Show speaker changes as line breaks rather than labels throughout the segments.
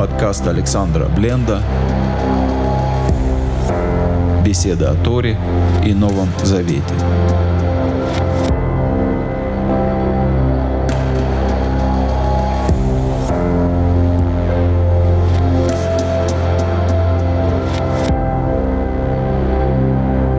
Подкаст Александра Бленда Беседа о Торе и Новом Завете.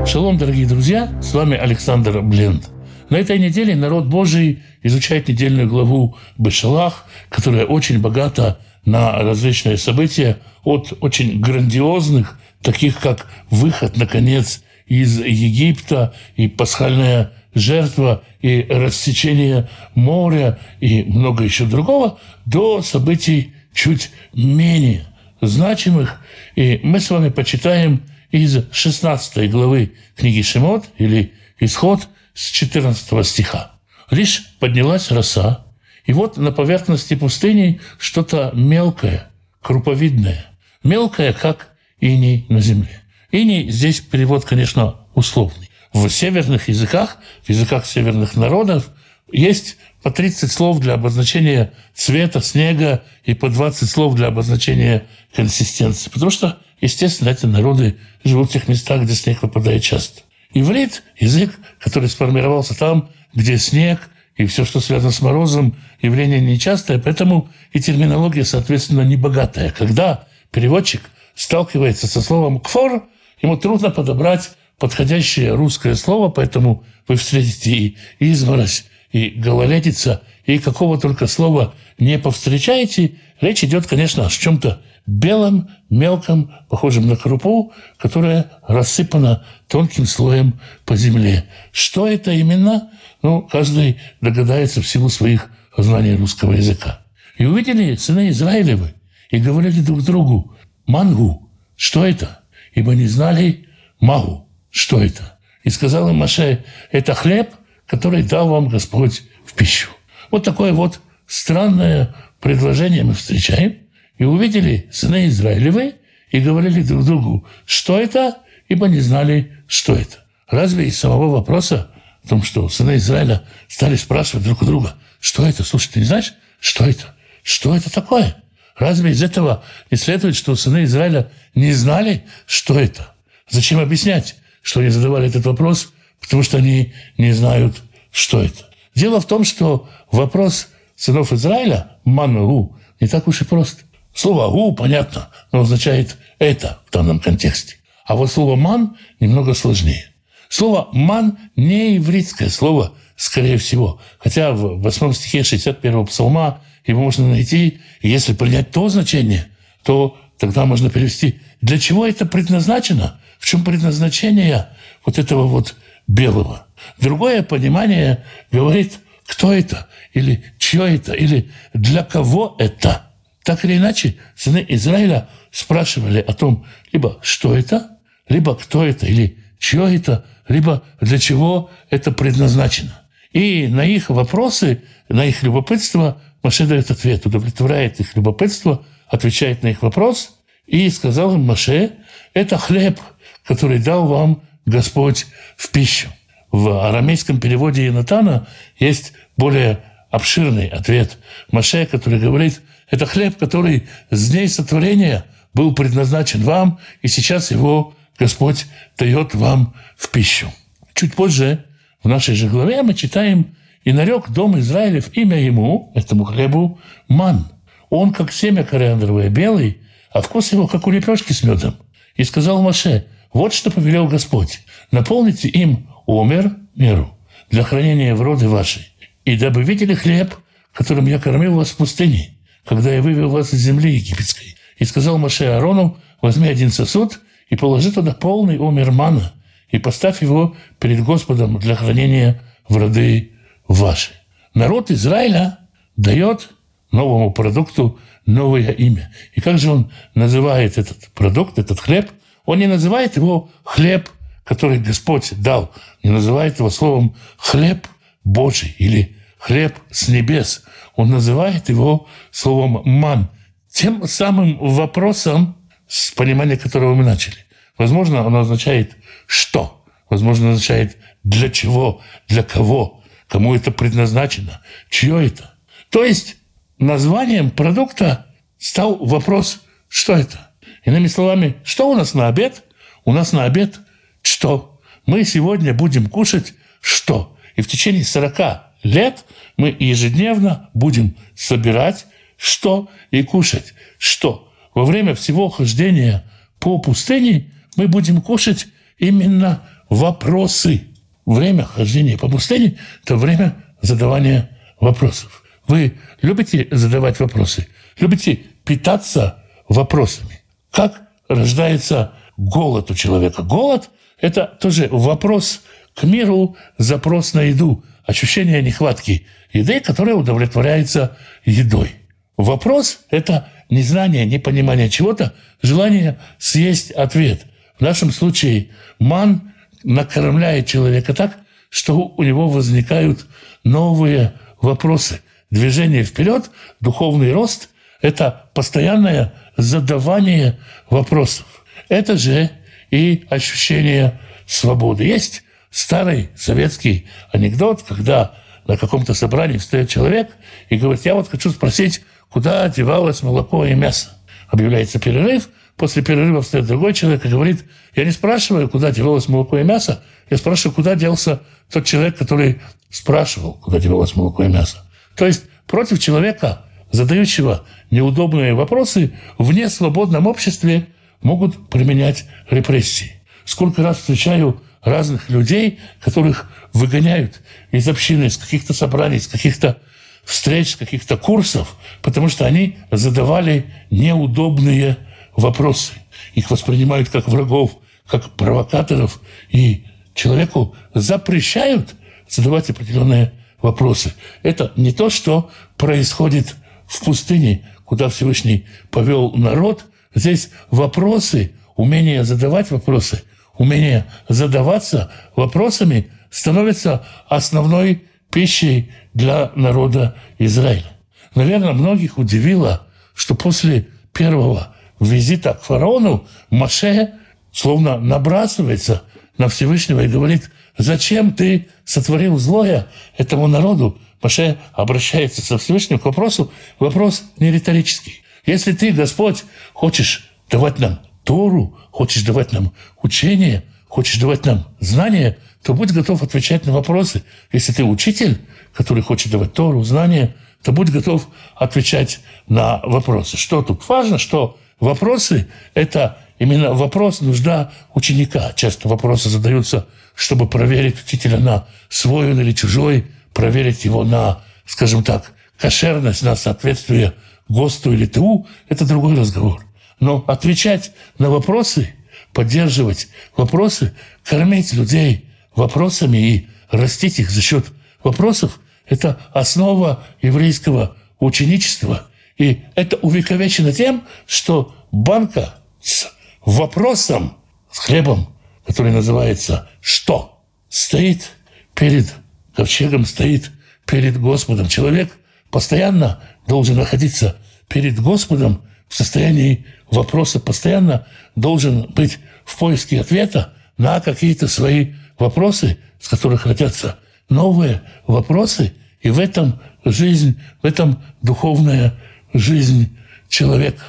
Шалом, дорогие друзья, с вами Александр Бленд. На этой неделе народ Божий изучает недельную главу Бешалах, которая очень богата на различные события, от очень грандиозных, таких как выход, наконец, из Египта и пасхальная жертва и рассечение моря и много еще другого, до событий чуть менее значимых. И мы с вами почитаем из 16 главы книги Шимот или Исход с 14 стиха. Лишь поднялась роса, и вот на поверхности пустыни что-то мелкое, круповидное, мелкое, как иней на земле. Иней здесь перевод, конечно, условный. В северных языках, в языках северных народов есть по 30 слов для обозначения цвета снега и по 20 слов для обозначения консистенции. Потому что Естественно, эти народы живут в тех местах, где снег выпадает часто. Иврит – язык, который сформировался там, где снег и все, что связано с морозом, явление нечастое, поэтому и терминология, соответственно, небогатая. Когда переводчик сталкивается со словом «кфор», ему трудно подобрать подходящее русское слово, поэтому вы встретите и изморозь, и гололедица, и какого только слова не повстречаете. Речь идет, конечно, о чем-то белом, мелком, похожем на крупу, которая рассыпана тонким слоем по земле. Что это именно? Ну, каждый догадается в силу своих знаний русского языка. И увидели сыны Израилевы и говорили друг другу, «Мангу, что это?» Ибо не знали Магу, что это. И сказал им Маше, это хлеб, который дал вам Господь в пищу. Вот такое вот странное предложение мы встречаем и увидели сыны Израилевы и говорили друг другу, что это, ибо не знали, что это. Разве из самого вопроса о том, что сыны Израиля стали спрашивать друг у друга, что это? Слушай, ты не знаешь, что это? Что это такое? Разве из этого не следует, что сыны Израиля не знали, что это? Зачем объяснять, что они задавали этот вопрос? Потому что они не знают, что это. Дело в том, что вопрос сынов Израиля, ману, не так уж и прост. Слово «гу» понятно, но означает «это» в данном контексте. А вот слово «ман» немного сложнее. Слово «ман» не еврейское слово, скорее всего. Хотя в восьмом стихе 61-го псалма его можно найти, и если принять то значение, то тогда можно перевести «для чего это предназначено?» В чем предназначение вот этого вот белого? Другое понимание говорит, кто это, или чье это, или для кого это – так или иначе, сыны Израиля спрашивали о том, либо что это, либо кто это, или чье это, либо для чего это предназначено. И на их вопросы, на их любопытство Маше дает ответ, удовлетворяет их любопытство, отвечает на их вопрос и сказал им Маше, это хлеб, который дал вам Господь в пищу. В арамейском переводе Инатана есть более обширный ответ Маше, который говорит, это хлеб, который с дней сотворения был предназначен вам, и сейчас его Господь дает вам в пищу. Чуть позже в нашей же главе мы читаем «И нарек дом Израилев имя ему, этому хлебу, ман. Он, как семя кориандровое, белый, а вкус его, как у лепешки с медом. И сказал Маше, вот что повелел Господь, наполните им умер меру для хранения в роды вашей, и дабы видели хлеб, которым я кормил вас в пустыне, когда я вывел вас из земли египетской. И сказал Маше Аарону, возьми один сосуд и положи туда полный омер мана, и поставь его перед Господом для хранения в роды ваши. Народ Израиля дает новому продукту новое имя. И как же он называет этот продукт, этот хлеб? Он не называет его хлеб, который Господь дал, не называет его словом хлеб Божий или хлеб с небес. Он называет его словом «ман», тем самым вопросом, с понимания которого мы начали. Возможно, оно означает «что?», возможно, означает «для чего?», «для кого?», «кому это предназначено?», «чье это?». То есть названием продукта стал вопрос, что это? Иными словами, что у нас на обед? У нас на обед что? Мы сегодня будем кушать что? И в течение 40 лет мы ежедневно будем собирать что и кушать что. Во время всего хождения по пустыне мы будем кушать именно вопросы. Время хождения по пустыне – это время задавания вопросов. Вы любите задавать вопросы? Любите питаться вопросами? Как рождается голод у человека? Голод – это тоже вопрос к миру, запрос на еду, ощущение нехватки еды, которая удовлетворяется едой. Вопрос – это незнание, непонимание чего-то, желание съесть ответ. В нашем случае ман накормляет человека так, что у него возникают новые вопросы. Движение вперед, духовный рост – это постоянное задавание вопросов. Это же и ощущение свободы. Есть старый советский анекдот, когда на каком-то собрании встает человек и говорит, я вот хочу спросить, куда девалось молоко и мясо. Объявляется перерыв, после перерыва встает другой человек и говорит, я не спрашиваю, куда девалось молоко и мясо, я спрашиваю, куда делся тот человек, который спрашивал, куда девалось молоко и мясо. То есть против человека, задающего неудобные вопросы, в несвободном обществе могут применять репрессии. Сколько раз встречаю разных людей, которых выгоняют из общины, из каких-то собраний, из каких-то встреч, каких-то курсов, потому что они задавали неудобные вопросы. Их воспринимают как врагов, как провокаторов, и человеку запрещают задавать определенные вопросы. Это не то, что происходит в пустыне, куда Всевышний повел народ. Здесь вопросы, умение задавать вопросы, умение задаваться вопросами становится основной пищей для народа Израиля. Наверное, многих удивило, что после первого визита к фараону Маше словно набрасывается на Всевышнего и говорит, зачем ты сотворил злое этому народу? Маше обращается со Всевышним к вопросу, вопрос не риторический. Если ты, Господь, хочешь давать нам Тору, хочешь давать нам учение, хочешь давать нам знания, то будь готов отвечать на вопросы. Если ты учитель, который хочет давать Тору, знания, то будь готов отвечать на вопросы. Что тут важно, что вопросы – это именно вопрос, нужда ученика. Часто вопросы задаются, чтобы проверить учителя на свой он или чужой, проверить его на, скажем так, кошерность, на соответствие ГОСТу или ТУ – это другой разговор. Но отвечать на вопросы, поддерживать вопросы, кормить людей вопросами и растить их за счет вопросов – это основа еврейского ученичества. И это увековечено тем, что банка с вопросом, с хлебом, который называется «что?», стоит перед ковчегом, стоит перед Господом. Человек постоянно должен находиться перед Господом в состоянии вопроса, постоянно должен быть в поиске ответа на какие-то свои вопросы, с которых родятся новые вопросы, и в этом жизнь, в этом духовная жизнь человека.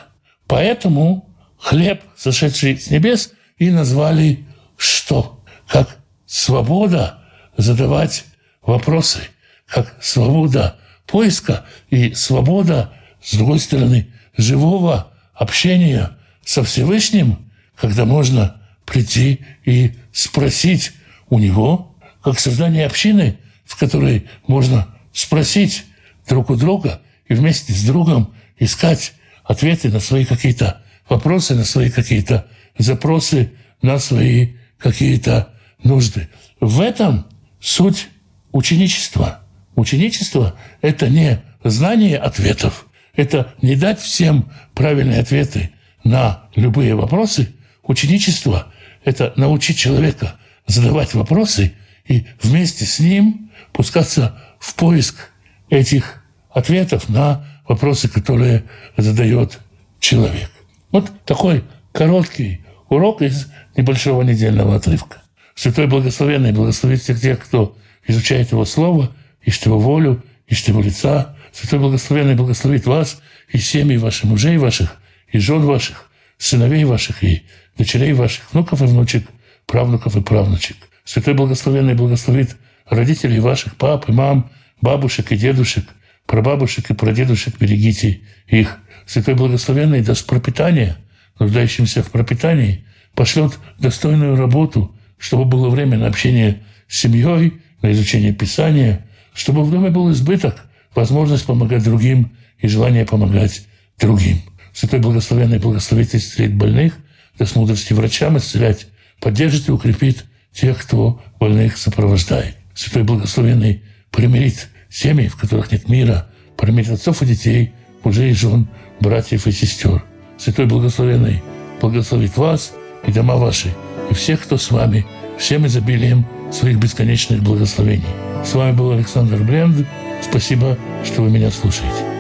Поэтому хлеб, сошедший с небес, и назвали что? Как свобода задавать вопросы, как свобода поиска и свобода, с другой стороны, живого общения со Всевышним, когда можно прийти и спросить у него, как создание общины, в которой можно спросить друг у друга и вместе с другом искать ответы на свои какие-то вопросы, на свои какие-то запросы, на свои какие-то нужды. В этом суть ученичества. Ученичество – это не знание ответов, это не дать всем правильные ответы на любые вопросы. Ученичество – это научить человека задавать вопросы и вместе с ним пускаться в поиск этих ответов на вопросы, которые задает человек. Вот такой короткий урок из небольшого недельного отрывка. Святой Благословенный благословит всех тех, кто изучает Его Слово, ищет Его волю, ищет Его лица, Святой Благословенный благословит вас и семьи ваших, мужей ваших, и жен ваших, сыновей ваших и дочерей ваших, внуков и внучек, правнуков и правнучек. Святой Благословенный благословит родителей ваших, пап и мам, бабушек и дедушек, прабабушек и прадедушек, берегите их. Святой Благословенный даст пропитание, нуждающимся в пропитании, пошлет достойную работу, чтобы было время на общение с семьей, на изучение Писания, чтобы в доме был избыток, возможность помогать другим и желание помогать другим. Святой Благословенный благословит исцелить больных, даст мудрости врачам исцелять, поддержит и укрепит тех, кто больных сопровождает. Святой Благословенный примирит семьи, в которых нет мира, примирит отцов и детей, мужей и жен, братьев и сестер. Святой Благословенный благословит вас и дома ваши, и всех, кто с вами, всем изобилием своих бесконечных благословений. С вами был Александр Бренд. Спасибо, что вы меня слушаете.